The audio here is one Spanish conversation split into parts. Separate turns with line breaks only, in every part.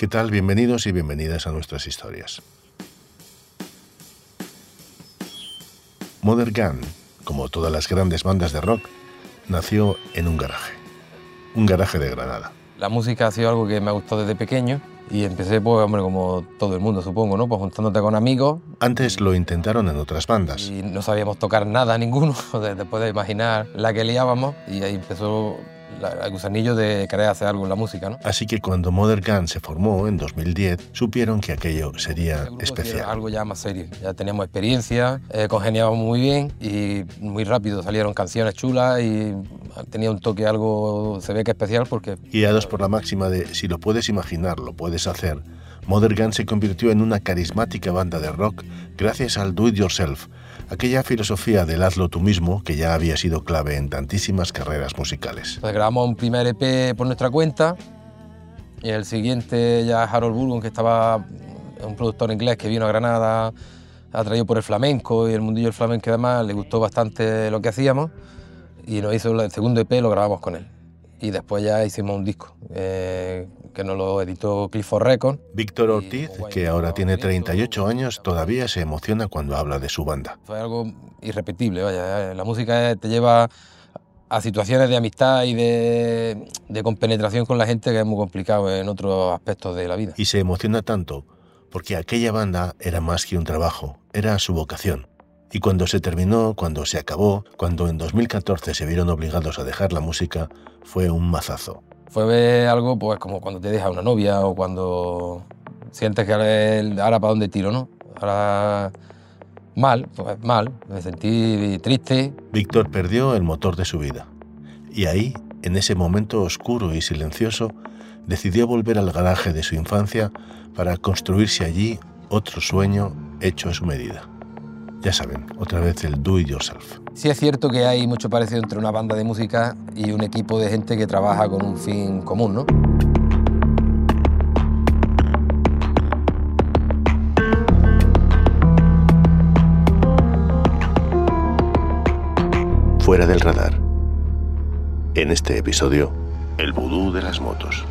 ¿Qué tal? Bienvenidos y bienvenidas a nuestras historias. Mother Gun, como todas las grandes bandas de rock, nació en un garaje, un garaje de Granada.
La música ha sido algo que me ha gustado desde pequeño y empecé, pues, hombre, como todo el mundo, supongo, ¿no? Pues juntándote con amigos.
Antes lo intentaron en otras bandas.
Y no sabíamos tocar nada, ninguno, después de imaginar la que liábamos y ahí empezó el gusanillo de querer hacer algo en la música. ¿no?
Así que cuando Mother Gun se formó en 2010, supieron que aquello sería especial.
Algo ya más serio. Ya teníamos experiencia, eh, congeniábamos muy bien y muy rápido salieron canciones chulas y tenía un toque algo, se ve que especial porque...
Guiados por la máxima de si lo puedes imaginar, lo puedes hacer, Mother Gun se convirtió en una carismática banda de rock gracias al do it yourself, aquella filosofía del hazlo tú mismo que ya había sido clave en tantísimas carreras musicales.
Grabamos un primer EP por nuestra cuenta y el siguiente ya Harold Burgon, que estaba un productor inglés que vino a Granada, atraído por el flamenco y el mundillo del flamenco y le gustó bastante lo que hacíamos y nos hizo el segundo EP, lo grabamos con él. Y después ya hicimos un disco eh, que nos lo editó Clifford Records.
Víctor Ortiz, que ahora tiene 38 años, todavía se emociona cuando habla de su banda.
Fue algo irrepetible, vaya. La música te lleva a situaciones de amistad y de, de compenetración con la gente que es muy complicado en otros aspectos de la vida.
Y se emociona tanto porque aquella banda era más que un trabajo, era su vocación. Y cuando se terminó, cuando se acabó, cuando en 2014 se vieron obligados a dejar la música, fue un mazazo.
Fue algo pues como cuando te deja una novia o cuando sientes que ahora para dónde tiro, ¿no? Ahora mal, pues mal, me sentí triste.
Víctor perdió el motor de su vida. Y ahí, en ese momento oscuro y silencioso, decidió volver al garaje de su infancia para construirse allí otro sueño hecho a su medida. Ya saben, otra vez el do it yourself.
Sí es cierto que hay mucho parecido entre una banda de música y un equipo de gente que trabaja con un fin común, ¿no?
Fuera del radar. En este episodio, el vudú de las motos.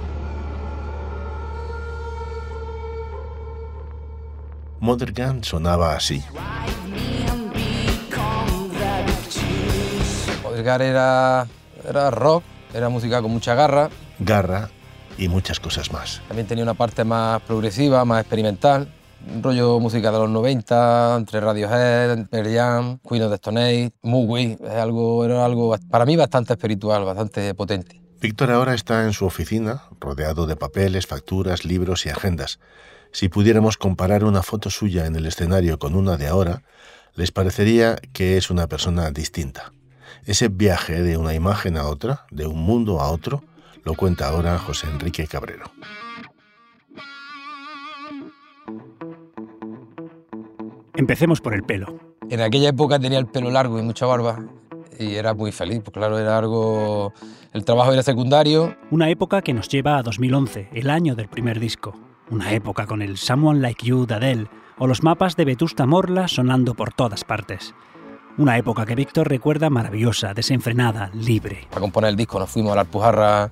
Mother Gun sonaba así.
Edgar era, era rock, era música con mucha garra.
Garra y muchas cosas más.
También tenía una parte más progresiva, más experimental. Un rollo música de los 90, entre Radiohead, Pearl Jam, Queen of the Stone Age, Es algo, era algo para mí bastante espiritual, bastante potente.
Víctor ahora está en su oficina, rodeado de papeles, facturas, libros y agendas. Si pudiéramos comparar una foto suya en el escenario con una de ahora, les parecería que es una persona distinta. Ese viaje de una imagen a otra, de un mundo a otro, lo cuenta ahora José Enrique Cabrero.
Empecemos por el pelo.
En aquella época tenía el pelo largo y mucha barba y era muy feliz, porque claro, era algo... El trabajo era secundario.
Una época que nos lleva a 2011, el año del primer disco. Una época con el Someone Like You de Adele o los mapas de Vetusta Morla sonando por todas partes. Una época que Víctor recuerda maravillosa, desenfrenada, libre.
Para componer el disco nos fuimos a la Alpujarra,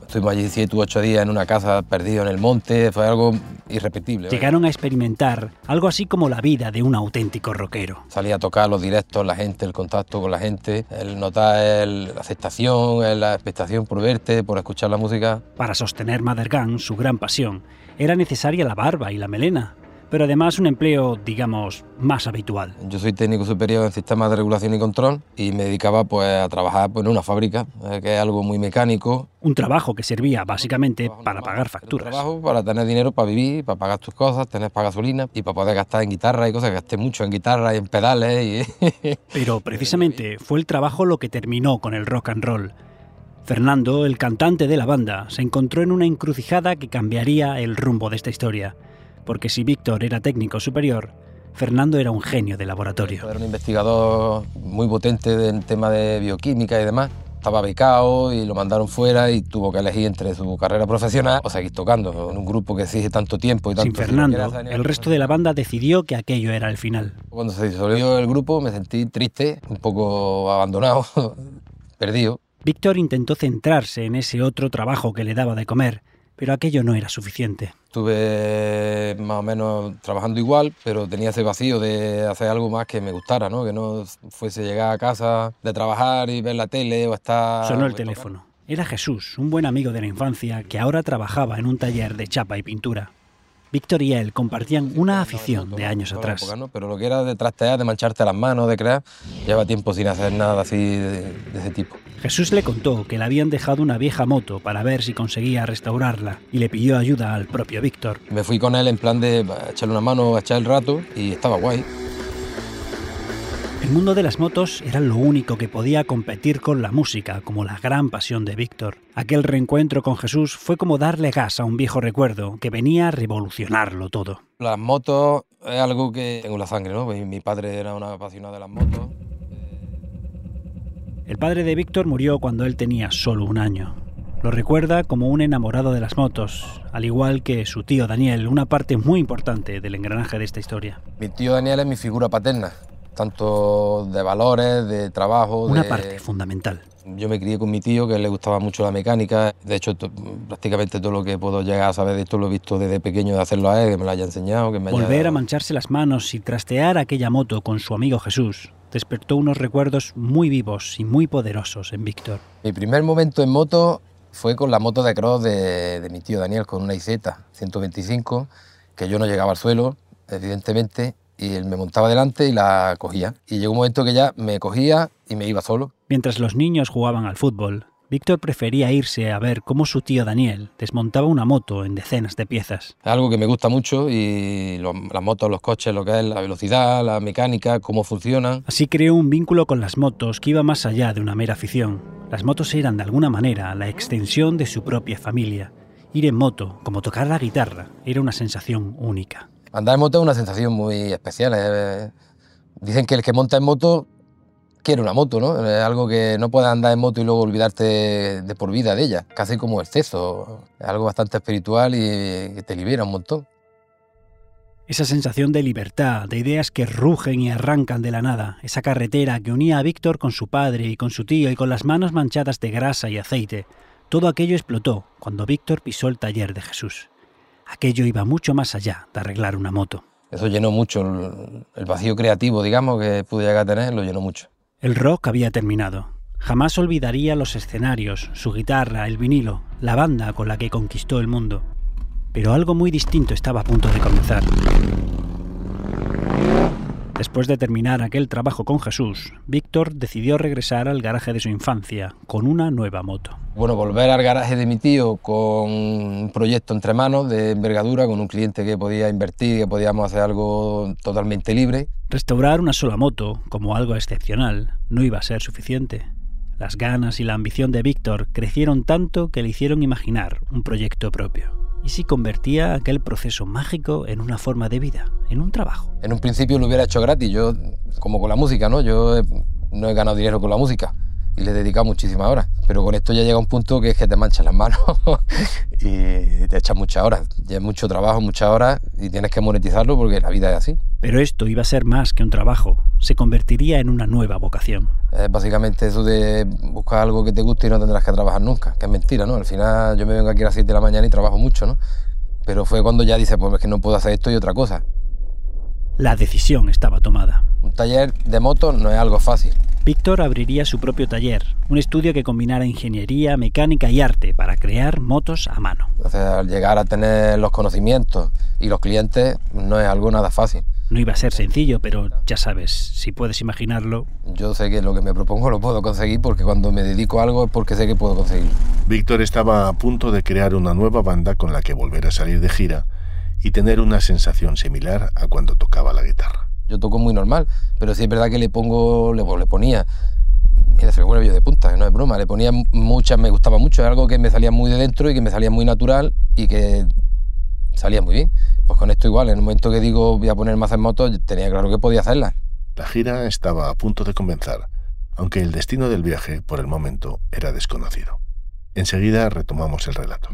estuvimos allí siete u ocho días en una casa perdido en el monte, fue algo irrepetible.
Llegaron a experimentar algo así como la vida de un auténtico rockero.
Salía a tocar los directos, la gente, el contacto con la gente, el notar la aceptación, la expectación por verte, por escuchar la música.
Para sostener Mother Gun, su gran pasión, era necesaria la barba y la melena, pero además un empleo, digamos, más habitual.
Yo soy técnico superior en sistemas de regulación y control y me dedicaba pues, a trabajar pues, en una fábrica, eh, que es algo muy mecánico.
Un trabajo que servía básicamente para pagar facturas. Un
trabajo para tener dinero para vivir, para pagar tus cosas, tener para gasolina y para poder gastar en guitarra y cosas, gasté mucho en guitarra y en pedales.
Y... Pero precisamente fue el trabajo lo que terminó con el rock and roll. Fernando, el cantante de la banda, se encontró en una encrucijada que cambiaría el rumbo de esta historia porque si Víctor era técnico superior, Fernando era un genio de laboratorio.
Era un investigador muy potente en tema de bioquímica y demás. Estaba becado y lo mandaron fuera y tuvo que elegir entre su carrera profesional o seguir tocando en un grupo que exige tanto tiempo y tanto...
Sin Fernando, el resto de la banda decidió que aquello era el final.
Cuando se disolvió el grupo me sentí triste, un poco abandonado, perdido.
Víctor intentó centrarse en ese otro trabajo que le daba de comer, pero aquello no era suficiente.
Estuve más o menos trabajando igual, pero tenía ese vacío de hacer algo más que me gustara, ¿no? Que no fuese llegar a casa de trabajar y ver la tele o estar...
Sonó el teléfono. Era Jesús, un buen amigo de la infancia que ahora trabajaba en un taller de chapa y pintura. Víctor y él compartían una afición de años atrás.
Pero lo que era de trastear, de mancharte las manos, de crear, lleva tiempo sin hacer nada así de, ese tipo.
Jesús le contó que le habían dejado una vieja moto para ver si conseguía restaurarla y le pidió ayuda al propio Víctor.
Me fui con él en plan de echarle una mano, echar el rato y estaba guay.
El mundo de las motos era lo único que podía competir con la música, como la gran pasión de Víctor. Aquel reencuentro con Jesús fue como darle gas a un viejo recuerdo que venía a revolucionarlo todo.
Las motos es algo que tengo en la sangre, ¿no? Mi padre era un apasionado de las motos.
El padre de Víctor murió cuando él tenía solo un año. Lo recuerda como un enamorado de las motos, al igual que su tío Daniel, una parte muy importante del engranaje de esta historia.
Mi tío Daniel es mi figura paterna tanto de valores, de trabajo.
Una parte fundamental.
Yo me crié con mi tío, que le gustaba mucho la mecánica. De hecho, prácticamente todo lo que puedo llegar a saber de esto lo he visto desde pequeño de hacerlo a él, que me lo haya enseñado. Que me
Volver a mancharse las manos y trastear aquella moto con su amigo Jesús despertó unos recuerdos muy vivos y muy poderosos en Víctor.
Mi primer momento en moto fue con la moto de cross de, de mi tío Daniel, con una IZ 125, que yo no llegaba al suelo, evidentemente, y él me montaba delante y la cogía. Y llegó un momento que ya me cogía y me iba solo.
Mientras los niños jugaban al fútbol, Víctor prefería irse a ver cómo su tío Daniel desmontaba una moto en decenas de piezas.
Es algo que me gusta mucho y las motos, los coches, lo que es la velocidad, la mecánica, cómo funcionan.
Así creó un vínculo con las motos que iba más allá de una mera afición. Las motos eran de alguna manera la extensión de su propia familia. Ir en moto, como tocar la guitarra, era una sensación única.
Andar en moto es una sensación muy especial. ¿eh? Dicen que el que monta en moto quiere una moto, ¿no? Es algo que no puedes andar en moto y luego olvidarte de por vida de ella. Casi como exceso. Es algo bastante espiritual y que te libera un montón.
Esa sensación de libertad, de ideas que rugen y arrancan de la nada, esa carretera que unía a Víctor con su padre y con su tío y con las manos manchadas de grasa y aceite, todo aquello explotó cuando Víctor pisó el taller de Jesús aquello iba mucho más allá de arreglar una moto.
Eso llenó mucho el vacío creativo, digamos, que pude llegar a tener, lo llenó mucho.
El rock había terminado. Jamás olvidaría los escenarios, su guitarra, el vinilo, la banda con la que conquistó el mundo. Pero algo muy distinto estaba a punto de comenzar. Después de terminar aquel trabajo con Jesús, Víctor decidió regresar al garaje de su infancia con una nueva moto.
Bueno, volver al garaje de mi tío con un proyecto entre manos de envergadura, con un cliente que podía invertir, que podíamos hacer algo totalmente libre.
Restaurar una sola moto, como algo excepcional, no iba a ser suficiente. Las ganas y la ambición de Víctor crecieron tanto que le hicieron imaginar un proyecto propio y si convertía aquel proceso mágico en una forma de vida, en un trabajo.
En un principio lo hubiera hecho gratis, yo como con la música, ¿no? Yo no he ganado dinero con la música y le he dedicado muchísimas horas, pero con esto ya llega un punto que es que te manchas las manos y te echas muchas horas, ya es mucho trabajo, muchas horas y tienes que monetizarlo porque la vida es así.
Pero esto iba a ser más que un trabajo, se convertiría en una nueva vocación.
Es básicamente eso de buscar algo que te guste y no tendrás que trabajar nunca, que es mentira, ¿no? Al final yo me vengo aquí a las 7 de la mañana y trabajo mucho, ¿no? Pero fue cuando ya dices, pues es que no puedo hacer esto y otra cosa.
La decisión estaba tomada.
Un taller de motos no es algo fácil.
Víctor abriría su propio taller, un estudio que combinara ingeniería, mecánica y arte para crear motos a mano.
Entonces, al llegar a tener los conocimientos y los clientes, no es algo nada fácil.
No iba a ser sencillo, pero ya sabes, si puedes imaginarlo.
Yo sé que lo que me propongo lo puedo conseguir porque cuando me dedico a algo es porque sé que puedo conseguirlo.
Víctor estaba a punto de crear una nueva banda con la que volver a salir de gira y tener una sensación similar a cuando tocaba la guitarra.
Yo toco muy normal, pero sí es verdad que le pongo, le, le ponía, mira, se me pone de punta, no es broma, le ponía muchas, me gustaba mucho, es algo que me salía muy de dentro y que me salía muy natural y que salía muy bien. Pues con esto igual, en el momento que digo voy a poner más en moto, tenía claro que podía hacerla.
La gira estaba a punto de comenzar, aunque el destino del viaje, por el momento, era desconocido. Enseguida retomamos el relato.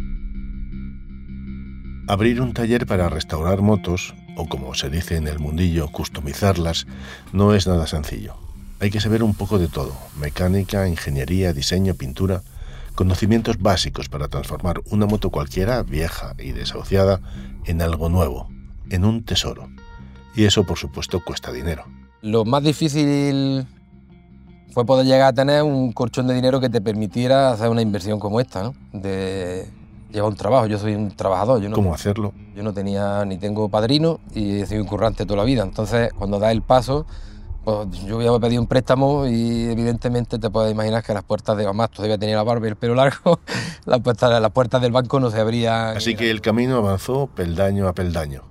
Abrir un taller para restaurar motos, o como se dice en el mundillo, customizarlas, no es nada sencillo. Hay que saber un poco de todo, mecánica, ingeniería, diseño, pintura, Conocimientos básicos para transformar una moto cualquiera, vieja y desahuciada, en algo nuevo, en un tesoro. Y eso, por supuesto, cuesta dinero.
Lo más difícil fue poder llegar a tener un colchón de dinero que te permitiera hacer una inversión como esta, ¿no? De llevar un trabajo. Yo soy un trabajador. Yo no,
¿Cómo hacerlo?
Yo no tenía ni tengo padrino y he sido incurrante toda la vida. Entonces, cuando das el paso, pues yo había pedido un préstamo y evidentemente te puedes imaginar que las puertas de mamá todavía tenía la barba y el pelo largo, las puertas, las puertas del banco no se abrían.
Así que el camino avanzó peldaño a peldaño.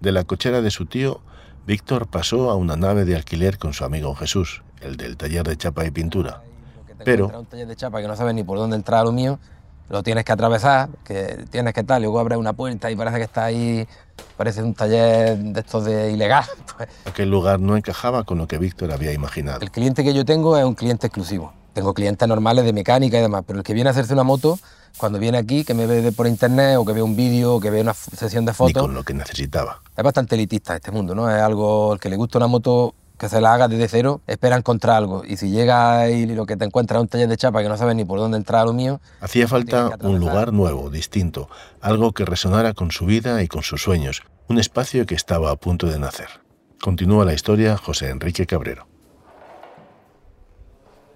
De la cochera de su tío, Víctor pasó a una nave de alquiler con su amigo Jesús, el del taller de chapa y pintura. Pero
un taller de chapa que no sabes ni por dónde entrar a lo mío, lo tienes que atravesar, que tienes que tal, y luego abres una puerta y parece que está ahí, parece un taller de estos de ilegal. Pues,
aquel lugar no encajaba con lo que Víctor había imaginado.
el cliente que yo tengo es un cliente exclusivo. Tengo clientes normales de mecánica y demás, pero el que viene a hacerse una moto, cuando viene aquí, que me ve por internet o que ve un vídeo o que ve una sesión de
Ni
fotos,
con lo que necesitaba.
es bastante elitista este mundo, ¿no? Es algo, el que le gusta una moto que se la haga desde cero, espera encontrar algo. Y si llega y lo que te encuentra es un taller de chapa que no sabes ni por dónde entrar a lo mío,
Hacía falta un lugar nuevo, distinto, algo que resonara con su vida y con sus sueños, un espacio que estaba a punto de nacer. Continúa la historia José Enrique Cabrero.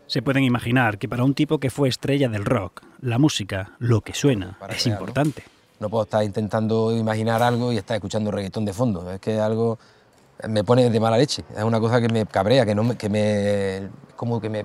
Se pueden imaginar que para un tipo que fue estrella del rock, la música, lo que suena,
Para
es
crear, ¿no?
importante.
no puedo estar intentando imaginar algo y estar escuchando reggaetón de fondo. Es que algo me pone de mala leche. Es una cosa que me cabrea, que no que me como que me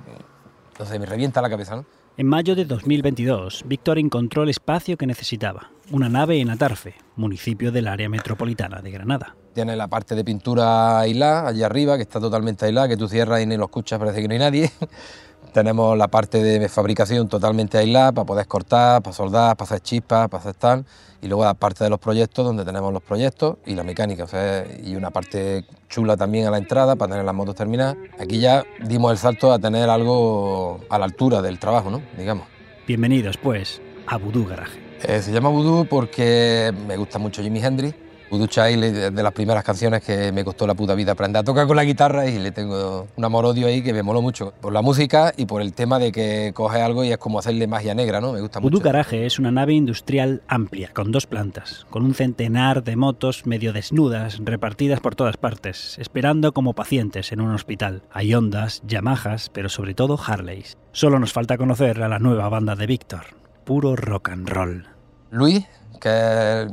no sé, me revienta la cabeza, ¿no?
En mayo de 2022, Víctor encontró el espacio que necesitaba, una nave en Atarfe, municipio del área metropolitana de Granada.
Tiene la parte de pintura aislada allí arriba, que está totalmente aislada, que tú cierras y ni lo escuchas, parece que no hay nadie. Tenemos la parte de fabricación totalmente aislada para poder cortar, para soldar, para hacer chispas, para hacer tal. Y luego la parte de los proyectos, donde tenemos los proyectos y la mecánica. O sea, y una parte chula también a la entrada para tener las motos terminadas. Aquí ya dimos el salto a tener algo a la altura del trabajo, ¿no? Digamos.
Bienvenidos, pues, a Voodoo Garage.
Eh, se llama Voodoo porque me gusta mucho Jimi Hendrix. Child es de las primeras canciones que me costó la puta vida aprender a tocar con la guitarra y le tengo un amor-odio ahí que me moló mucho. Por la música y por el tema de que coge algo y es como hacerle magia negra, ¿no? Me gusta
Voodoo
mucho.
Garage es una nave industrial amplia, con dos plantas, con un centenar de motos medio desnudas, repartidas por todas partes, esperando como pacientes en un hospital. Hay Hondas, Yamahas, pero sobre todo Harleys. Solo nos falta conocer a la nueva banda de Víctor. Puro rock and roll.
Luis, que es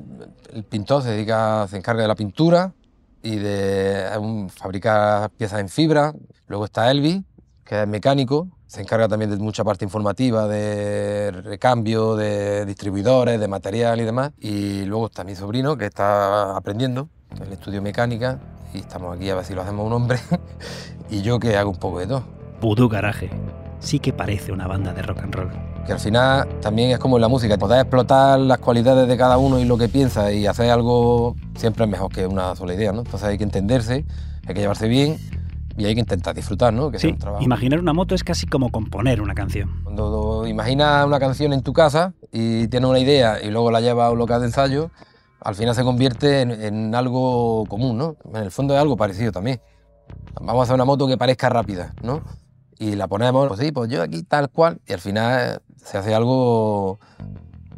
el pintor, se dedica, se encarga de la pintura y de es un- fabricar piezas en fibra. Luego está Elvis, que es mecánico, se encarga también de mucha parte informativa, de recambio, de distribuidores, de material y demás. Y luego está mi sobrino, que está aprendiendo, que él estudió mecánica y estamos aquí a ver si lo hacemos un hombre. y yo que hago un poco de todo.
Voodoo Garage. Sí que parece una banda de rock and roll.
Que al final también es como en la música, poder explotar las cualidades de cada uno y lo que piensa y hacer algo siempre es mejor que una sola idea, ¿no? Entonces hay que entenderse, hay que llevarse bien y hay que intentar disfrutar, ¿no? Que sea un trabajo.
imaginar una moto es casi como componer una canción.
Cuando imaginas una canción en tu casa y tienes una idea y luego la llevas a un local de ensayo, al final se convierte en, en algo común, ¿no? En el fondo es algo parecido también. Vamos a hacer una moto que parezca rápida, ¿no? Y la ponemos, pues sí, pues yo aquí tal cual, y al final se hace algo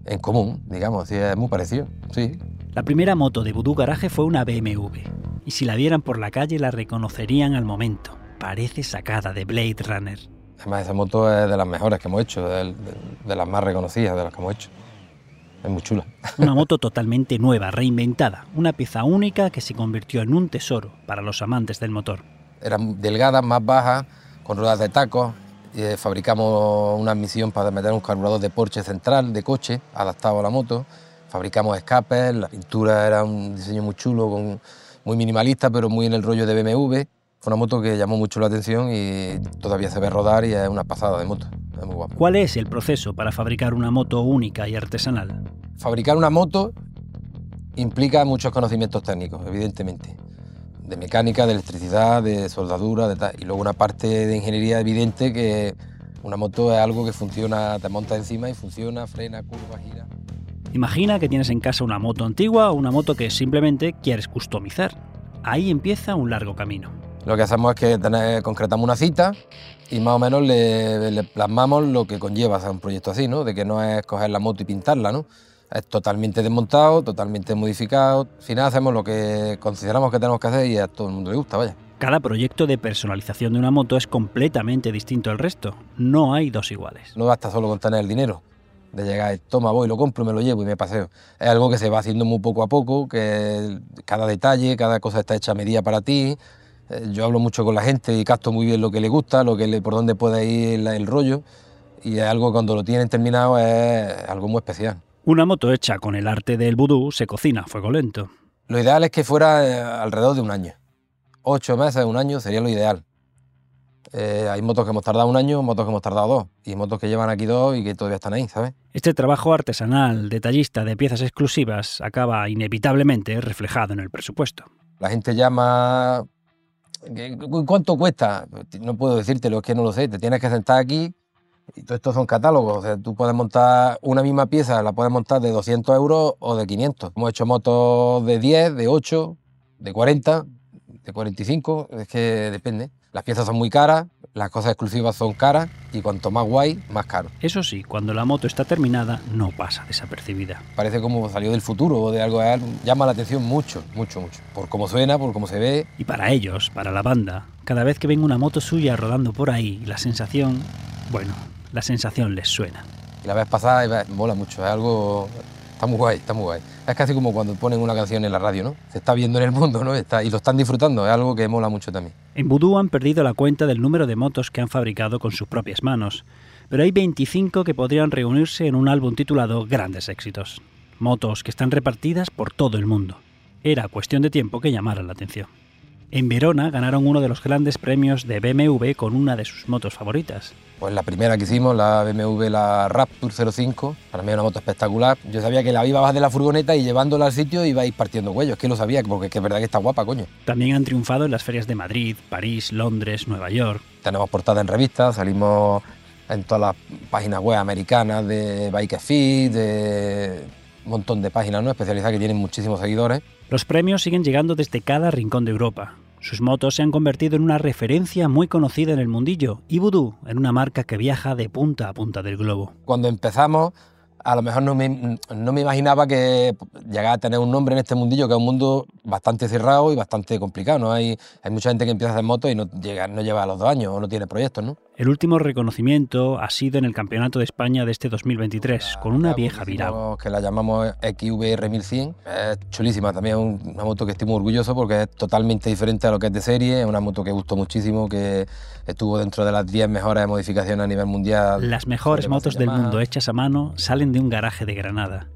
en común, digamos, es muy parecido, sí.
La primera moto de Voodoo Garage fue una BMW, y si la vieran por la calle la reconocerían al momento. Parece sacada de Blade Runner.
Además, esa moto es de las mejores que hemos hecho, de, de- de las más reconocidas de las que hemos hecho. Es muy chula.
Una moto totalmente nueva, reinventada, una pieza única que se convirtió en un tesoro para los amantes del motor.
eran delgadas, más bajas, con ruedas de tacos. eh, fabricamos una admisión para meter un carburador de Porsche central, de coche, adaptado a la moto. Fabricamos escapes, la pintura era un diseño muy chulo, con- muy minimalista, pero muy en el rollo de BMW. Fue una moto que llamó mucho la atención y todavía se ve rodar y es una pasada de moto. Es muy guapa.
¿Cuál es el proceso para fabricar una moto única y artesanal?
Fabricar una moto implica muchos conocimientos técnicos, evidentemente. De mecánica, de electricidad, de soldadura, de tal. Y luego una parte de ingeniería evidente que una moto es algo que funciona, te montas encima y funciona, frena, curva, gira.
Imagina que tienes en casa una moto antigua o una moto que simplemente quieres customizar. Ahí empieza un largo camino.
Lo que hacemos es que concretamos una cita y más o menos le, plasmamos lo que conlleva hacer un proyecto así, ¿no? De que no es coger la moto y pintarla, ¿no? Es totalmente desmontado, totalmente modificado. Al final hacemos lo que consideramos que tenemos que hacer y a todo el mundo le gusta, vaya.
Cada proyecto de personalización de una moto es completamente distinto al resto. No hay dos iguales.
No basta solo con tener el dinero, de llegar, toma, voy, lo compro, me lo llevo y me paseo. Es algo que se va haciendo muy poco a poco, que cada detalle, cada cosa está hecha a medida para ti. Eh, yo hablo mucho con la gente y capto muy bien lo que le gusta, lo que le, por dónde puede ir el, rollo. Y es algo que cuando lo tienen terminado es algo muy especial.
Una moto hecha con el arte del vudú se cocina a fuego lento.
Lo ideal es que fuera eh, alrededor de un año ocho meses, un año sería lo ideal. Eh, hay motos que hemos tardado un año, motos que hemos tardado dos, y motos que llevan aquí dos y que todavía están ahí, ¿sabes?
Este trabajo artesanal, detallista de piezas exclusivas, acaba inevitablemente reflejado en el presupuesto.
La gente llama. ¿Cuánto cuesta? No puedo decírtelo, es que no lo sé. Te tienes que sentar aquí y todo esto son catálogos. O sea, tú puedes montar una misma pieza, la puedes montar de 200 euros o de 500. Hemos hecho motos de 10, de 8, de 40, de 45, es que depende. Las piezas son muy caras, las cosas exclusivas son caras y cuanto más guay, más caro.
Eso sí, cuando la moto está terminada no pasa desapercibida.
Parece como salió del futuro o de algo, llama la atención mucho, mucho, mucho. Por cómo suena, por cómo se ve.
Y para ellos, para la banda, cada vez que ven una moto suya rodando por ahí, la sensación, bueno, la sensación les suena.
Y la vez pasada mola mucho, es algo Está muy guay, está muy guay. Es casi como cuando ponen una canción en la radio, ¿no? Se está viendo en el mundo, ¿no? Y lo están disfrutando, es algo que mola mucho también.
En Voodoo han perdido la cuenta del número de motos que han fabricado con sus propias manos, pero hay 25 que podrían reunirse en un álbum titulado Grandes Éxitos. Motos que están repartidas por todo el mundo. Era cuestión de tiempo que llamaran la atención. En Verona ganaron uno de los grandes premios de BMW con una de sus motos favoritas.
Pues la primera que hicimos, la BMW, la Rapture 05, para mí es una moto espectacular. Yo sabía que la iba a bajar de la furgoneta y llevándola al sitio iba a ir partiendo cuellos, es que lo sabía, porque es, verdad que está guapa, coño.
También han triunfado en las ferias de Madrid, París, Londres, Nueva York.
Tenemos portada en revistas, salimos en todas las páginas web americanas de Bike Fit, de un montón de páginas ¿no? especializadas que tienen muchísimos seguidores.
Los premios siguen llegando desde cada rincón de Europa. Sus motos se han convertido en una referencia muy conocida en el mundillo y Voodoo en una marca que viaja de punta a punta del globo.
Cuando empezamos a lo mejor no me, no me, imaginaba que llegara a tener un nombre en este mundillo, que es un mundo bastante cerrado y bastante complicado. ¿no? Hay, hay mucha gente que empieza a hacer motos y no, llega, no lleva a los dos años o no tiene proyectos. ¿no?
El último reconocimiento ha sido en el Campeonato de España de este 2023, con una vieja Virao.
Que la llamamos XVR 1100. Es chulísima, también es una moto que estoy muy orgulloso porque es totalmente diferente a lo que es de serie. Es una moto que gustó muchísimo, que estuvo dentro de las 10 mejores modificaciones a nivel mundial.
Las mejores motos del mundo hechas a mano salen de un garaje de Granada.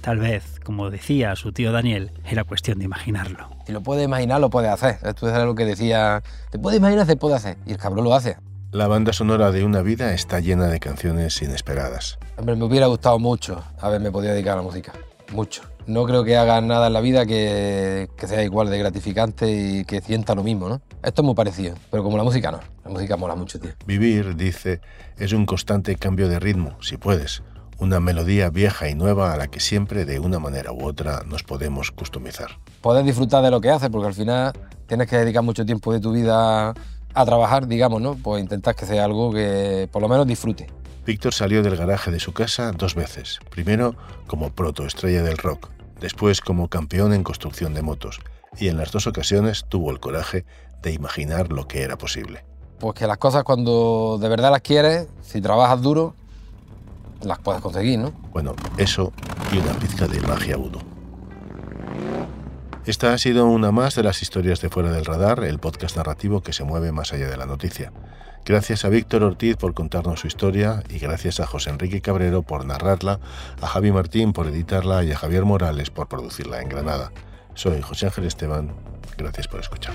Tal vez, como decía su tío Daniel, era cuestión de imaginarlo.
Si lo puede imaginar, lo puede hacer. Esto es lo que decía, te puede imaginar, se puede hacer. Y el cabrón lo hace.
La banda sonora de una vida está llena de canciones inesperadas.
Hombre, me hubiera gustado mucho haberme podido dedicar a la música. Mucho. No creo que haga nada en la vida que, que, sea igual de gratificante y que sienta lo mismo, ¿no? Esto es muy parecido, pero como la música no. La música mola mucho, tío.
Vivir, dice, es un constante cambio de ritmo, si puedes una melodía vieja y nueva a la que siempre de una manera u otra nos podemos customizar.
Poder disfrutar de lo que haces, porque al final tienes que dedicar mucho tiempo de tu vida a trabajar, digamos, ¿no? Pues intentar que sea algo que por lo menos disfrute.
Víctor salió del garaje de su casa dos veces. Primero como protoestrella del rock, después como campeón en construcción de motos, y en las dos ocasiones tuvo el coraje de imaginar lo que era posible.
Pues que las cosas cuando de verdad las quieres, si trabajas duro, las puedes conseguir, ¿no?
Bueno, eso y una pizca de magia uno. Esta ha sido una más de las historias de Fuera del Radar, el podcast narrativo que se mueve más allá de la noticia. Gracias a Víctor Ortiz por contarnos su historia y gracias a José Enrique Cabrero por narrarla, a Javi Martín por editarla y a Javier Morales por producirla en Granada. Soy José Ángel Esteban. Gracias por escuchar.